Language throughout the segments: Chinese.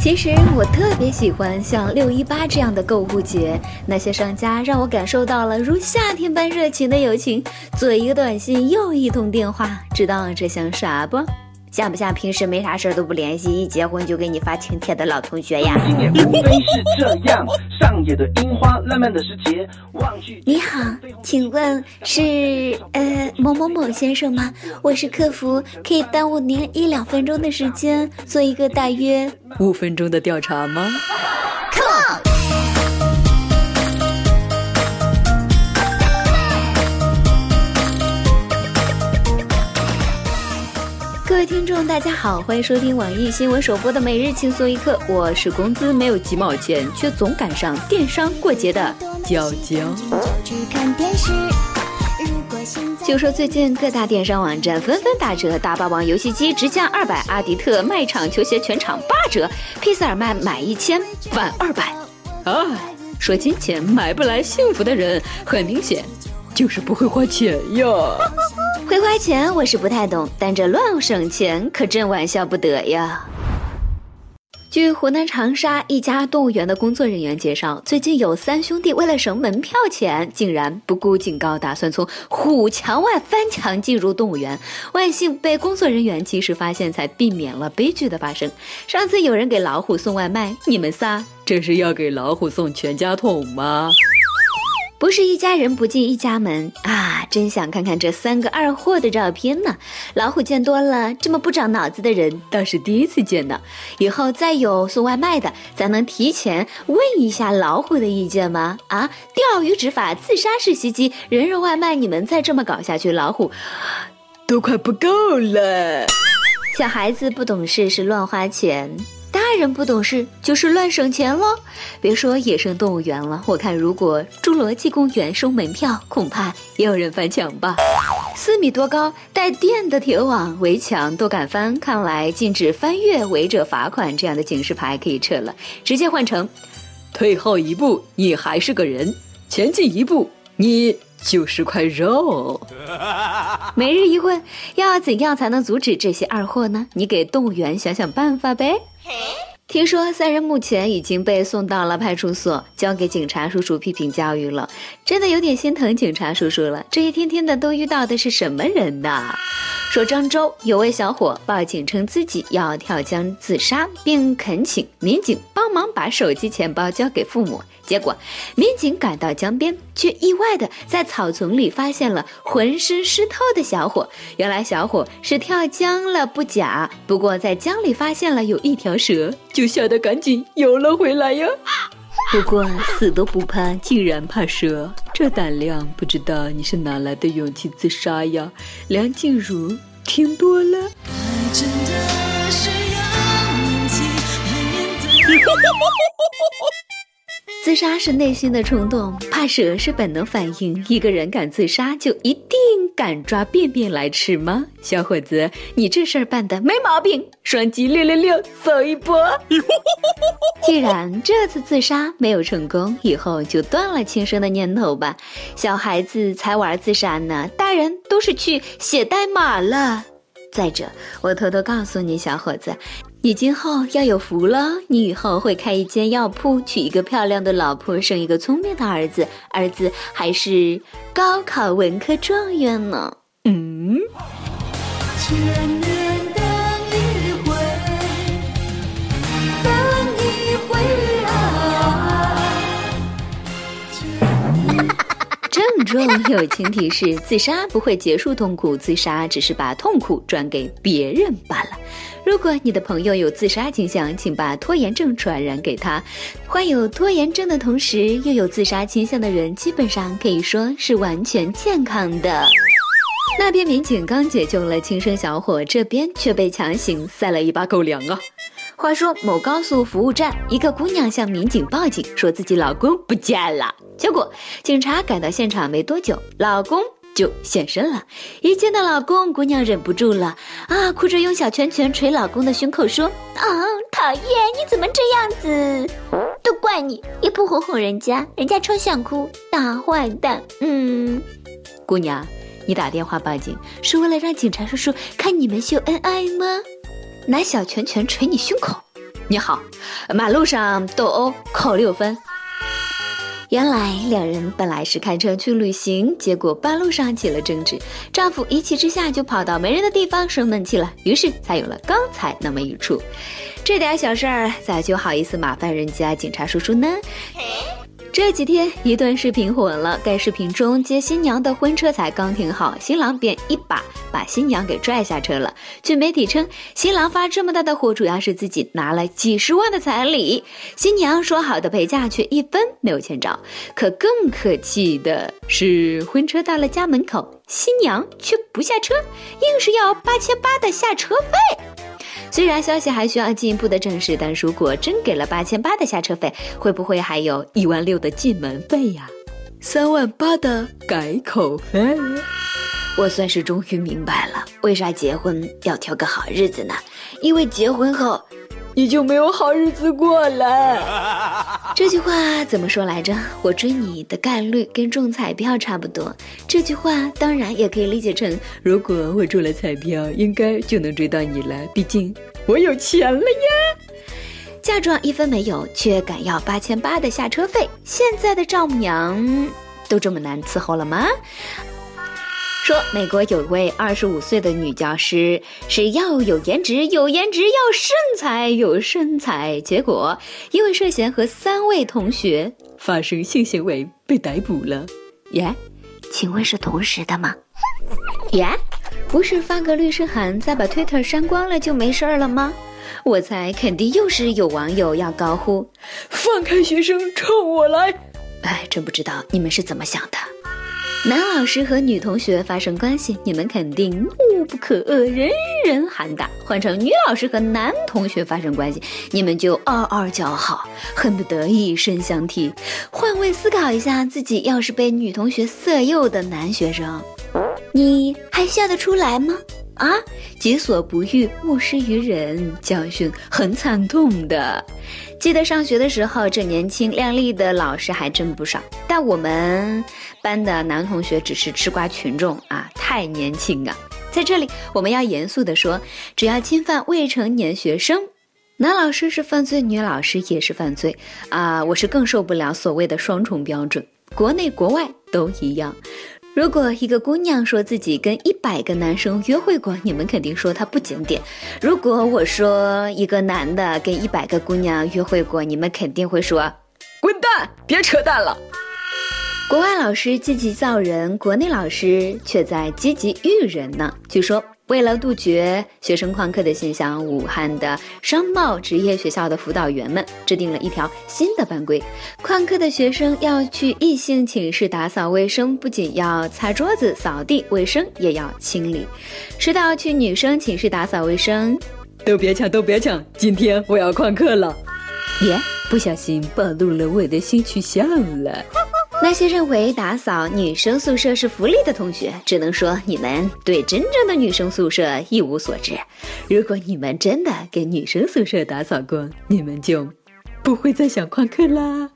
其实我特别喜欢像六一八这样的购物节，那些商家让我感受到了如夏天般热情的友情。左一个短信，右一通电话，知道这像啥不？像不像平时没啥事都不联系，一结婚就给你发请帖的老同学呀？你好，请问是呃某某某先生吗？我是客服，可以耽误您一两分钟的时间，做一个大约五分钟的调查吗？各位听众，大家好，欢迎收听网易新闻首播的每日轻松一刻，我是工资没有几毛钱，却总赶上电商过节的娇娇。就说最近各大电商网站纷纷打折，大霸王游戏机直降二百，阿迪特卖场球鞋全场八折，皮斯尔曼买一千返二百。哎，说金钱买不来幸福的人，很明显就是不会花钱呀。会花钱我是不太懂，但这乱省钱可真玩笑不得呀。据湖南长沙一家动物园的工作人员介绍，最近有三兄弟为了省门票钱，竟然不顾警告，打算从虎墙外翻墙进入动物园。万幸被工作人员及时发现，才避免了悲剧的发生。上次有人给老虎送外卖，你们仨这是要给老虎送全家桶吗？不是一家人不进一家门啊！真想看看这三个二货的照片呢。老虎见多了，这么不长脑子的人倒是第一次见呢。以后再有送外卖的，咱能提前问一下老虎的意见吗？啊！钓鱼执法，自杀式袭击，人肉外卖，你们再这么搞下去，老虎都快不够了。小孩子不懂事是乱花钱。大人不懂事就是乱省钱喽！别说野生动物园了，我看如果侏罗纪公园收门票，恐怕也有人翻墙吧。四米多高带电的铁网围墙都敢翻，看来禁止翻越违者罚款这样的警示牌可以撤了，直接换成：退后一步你还是个人，前进一步你就是块肉。每日一问，要怎样才能阻止这些二货呢？你给动物园想想办法呗。听说三人目前已经被送到了派出所，交给警察叔叔批评教育了。真的有点心疼警察叔叔了。这一天天的都遇到的是什么人呢？说漳州有位小伙报警称自己要跳江自杀，并恳请民警帮忙把手机、钱包交给父母。结果，民警赶到江边，却意外的在草丛里发现了浑身湿透的小伙。原来小伙是跳江了不假，不过在江里发现了有一条蛇，就吓得赶紧游了回来呀。不过死都不怕，竟然怕蛇，这胆量不知道你是哪来的勇气自杀呀？梁静茹听多了。自杀是内心的冲动，怕蛇是本能反应。一个人敢自杀，就一定敢抓便便来吃吗？小伙子，你这事儿办的没毛病，双击六六六，走一波。既然这次自杀没有成功，以后就断了轻生的念头吧。小孩子才玩自杀呢，大人都是去写代码了。再者，我偷偷告诉你，小伙子。你今后要有福了，你以后会开一间药铺，娶一个漂亮的老婆，生一个聪明的儿子，儿子还是高考文科状元呢。嗯。郑重友情提示：自杀不会结束痛苦，自杀只是把痛苦转给别人罢了。如果你的朋友有自杀倾向，请把拖延症传染给他。患有拖延症的同时又有自杀倾向的人，基本上可以说是完全健康的。那边民警刚解救了轻生小伙，这边却被强行塞了一把狗粮啊！话说，某高速服务站，一个姑娘向民警报警，说自己老公不见了。结果，警察赶到现场没多久，老公就现身了。一见到老公，姑娘忍不住了，啊，哭着用小拳拳捶老公的胸口，说：“啊，讨厌，你怎么这样子？都怪你，也不哄哄人家，人家超想哭，大坏蛋。”嗯，姑娘，你打电话报警是为了让警察叔叔看你们秀恩爱吗？拿小拳拳捶你胸口，你好，马路上斗殴扣六分。原来两人本来是开车去旅行，结果半路上起了争执，丈夫一气之下就跑到没人的地方生闷气了，于是才有了刚才那么一出。这点小事儿咋就好意思麻烦人家警察叔叔呢？这几天一段视频火了，该视频中接新娘的婚车才刚停好，新郎便一把把新娘给拽下车了。据媒体称，新郎发这么大的火，主要是自己拿了几十万的彩礼，新娘说好的陪嫁却一分没有欠着。可更可气的是，婚车到了家门口，新娘却不下车，硬是要八千八的下车费。虽然消息还需要进一步的证实，但如果真给了八千八的下车费，会不会还有一万六的进门费呀？三万八的改口费？我算是终于明白了，为啥结婚要挑个好日子呢？因为结婚后。你就没有好日子过了。这句话怎么说来着？我追你的概率跟中彩票差不多。这句话当然也可以理解成，如果我中了彩票，应该就能追到你了。毕竟我有钱了呀。嫁妆一分没有，却敢要八千八的下车费。现在的丈母娘都这么难伺候了吗？说美国有位二十五岁的女教师是要有颜值，有颜值，要身材，有身材，结果因为涉嫌和三位同学发生性行为被逮捕了。耶，请问是同时的吗？耶，不是发个律师函再把 Twitter 删光了就没事儿了吗？我猜肯定又是有网友要高呼放开学生，冲我来！哎，真不知道你们是怎么想的。男老师和女同学发生关系，你们肯定怒不可遏，人人喊打；换成女老师和男同学发生关系，你们就嗷嗷叫好，恨不得以身相替。换位思考一下，自己要是被女同学色诱的男学生，你还笑得出来吗？啊，己所不欲，勿施于人，教训很惨痛的。记得上学的时候，这年轻靓丽的老师还真不少，但我们班的男同学只是吃瓜群众啊，太年轻啊！在这里，我们要严肃地说，只要侵犯未成年学生，男老师是犯罪，女老师也是犯罪啊！我是更受不了所谓的双重标准，国内国外都一样。如果一个姑娘说自己跟一百个男生约会过，你们肯定说她不检点；如果我说一个男的跟一百个姑娘约会过，你们肯定会说滚蛋，别扯淡了。国外老师积极造人，国内老师却在积极育人呢。据说。为了杜绝学生旷课的现象，武汉的商贸职业学校的辅导员们制定了一条新的班规：旷课的学生要去异性寝室打扫卫生，不仅要擦桌子、扫地，卫生也要清理；迟到去女生寝室打扫卫生，都别抢，都别抢！今天我要旷课了。耶，不小心暴露了我的性取向了。那些认为打扫女生宿舍是福利的同学，只能说你们对真正的女生宿舍一无所知。如果你们真的给女生宿舍打扫过，你们就不会再想旷课啦。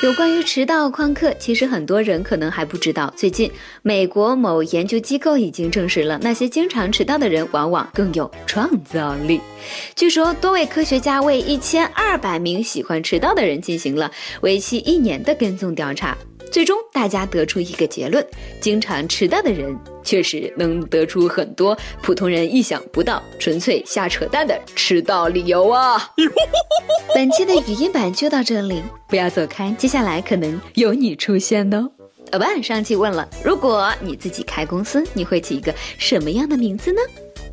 有关于迟到旷课，其实很多人可能还不知道。最近，美国某研究机构已经证实了，那些经常迟到的人往往更有创造力。据说，多位科学家为一千二百名喜欢迟到的人进行了为期一年的跟踪调查。最终，大家得出一个结论：经常迟到的人确实能得出很多普通人意想不到、纯粹瞎扯淡的迟到理由啊！本期的语音版就到这里，不要走开，接下来可能有你出现哦。呃，不，上期问了，如果你自己开公司，你会起一个什么样的名字呢？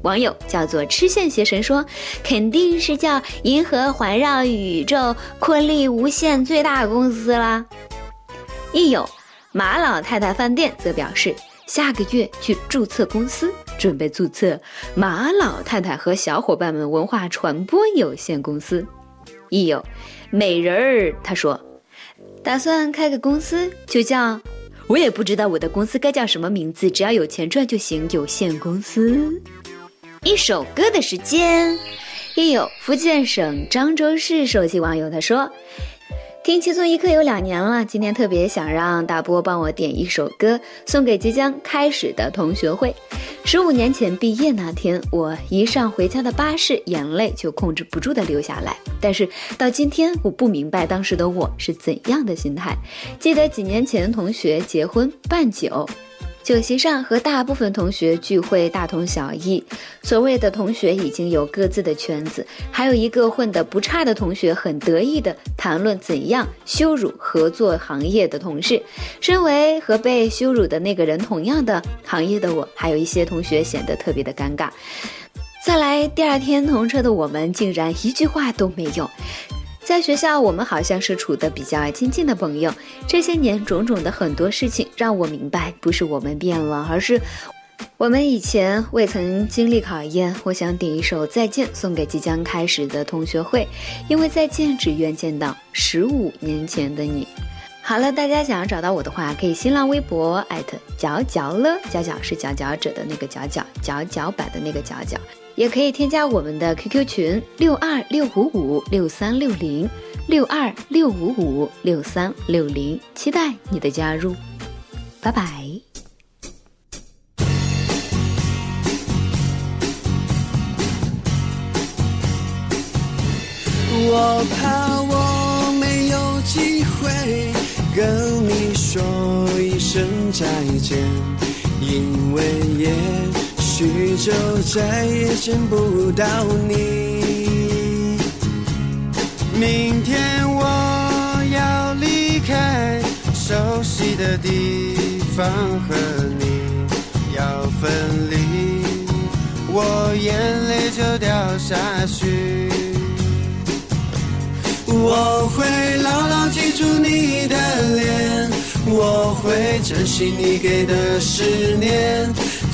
网友叫做吃线邪神说，肯定是叫银河环绕宇宙扩力无限最大公司啦。亦友马老太太饭店则表示，下个月去注册公司，准备注册马老太太和小伙伴们文化传播有限公司。亦友美人儿他说，打算开个公司，就叫我也不知道我的公司该叫什么名字，只要有钱赚就行，有限公司。一首歌的时间，亦有福建省漳州市手机网友他说。听轻松一刻有两年了，今天特别想让大波帮我点一首歌，送给即将开始的同学会。十五年前毕业那天，我一上回家的巴士，眼泪就控制不住的流下来。但是到今天，我不明白当时的我是怎样的心态。记得几年前同学结婚办酒。酒席上和大部分同学聚会大同小异，所谓的同学已经有各自的圈子，还有一个混得不差的同学很得意的谈论怎样羞辱合作行业的同事。身为和被羞辱的那个人同样的行业的我，还有一些同学显得特别的尴尬。再来，第二天同车的我们竟然一句话都没有。在学校，我们好像是处的比较亲近的朋友。这些年种种的很多事情，让我明白，不是我们变了，而是我们以前未曾经历考验。我想点一首《再见》，送给即将开始的同学会，因为再见，只愿见到十五年前的你。好了，大家想要找到我的话，可以新浪微博艾特角角了，角角是佼佼者的那个角角，角角版的那个角角。也可以添加我们的 QQ 群六二六五五六三六零六二六五五六三六零，期待你的加入，拜拜。我怕我没有机会跟你说一声再见，因为也。许就再也见不到你。明天我要离开熟悉的地方，和你要分离，我眼泪就掉下去。我会牢牢记住你的脸，我会珍惜你给的思念。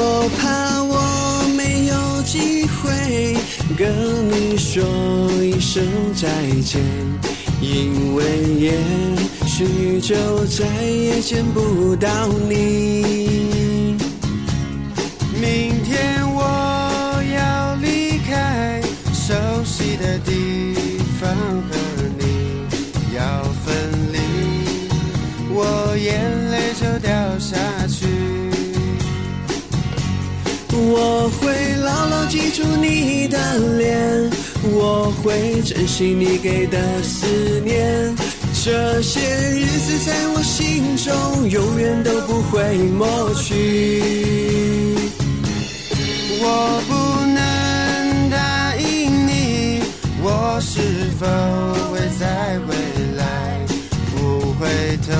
我怕我没有机会跟你说一声再见，因为也许就再也见不到你。记住你的脸，我会珍惜你给的思念。这些日子在我心中永远都不会抹去。我不能答应你，我是否会再回来？不回头，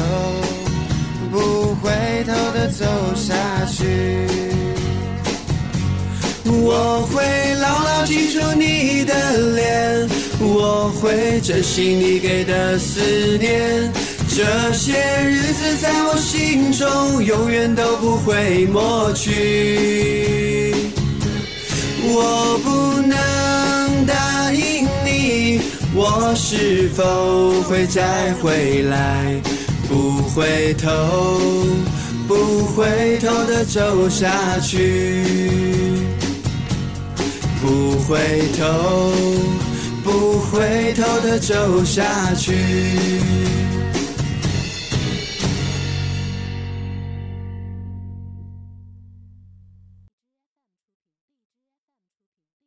我会牢牢记住你的脸，我会珍惜你给的思念。这些日子在我心中永远都不会抹去。我不能答应你，我是否会再回来？不回头，不回头的走下去。不回头，不回头的走下去。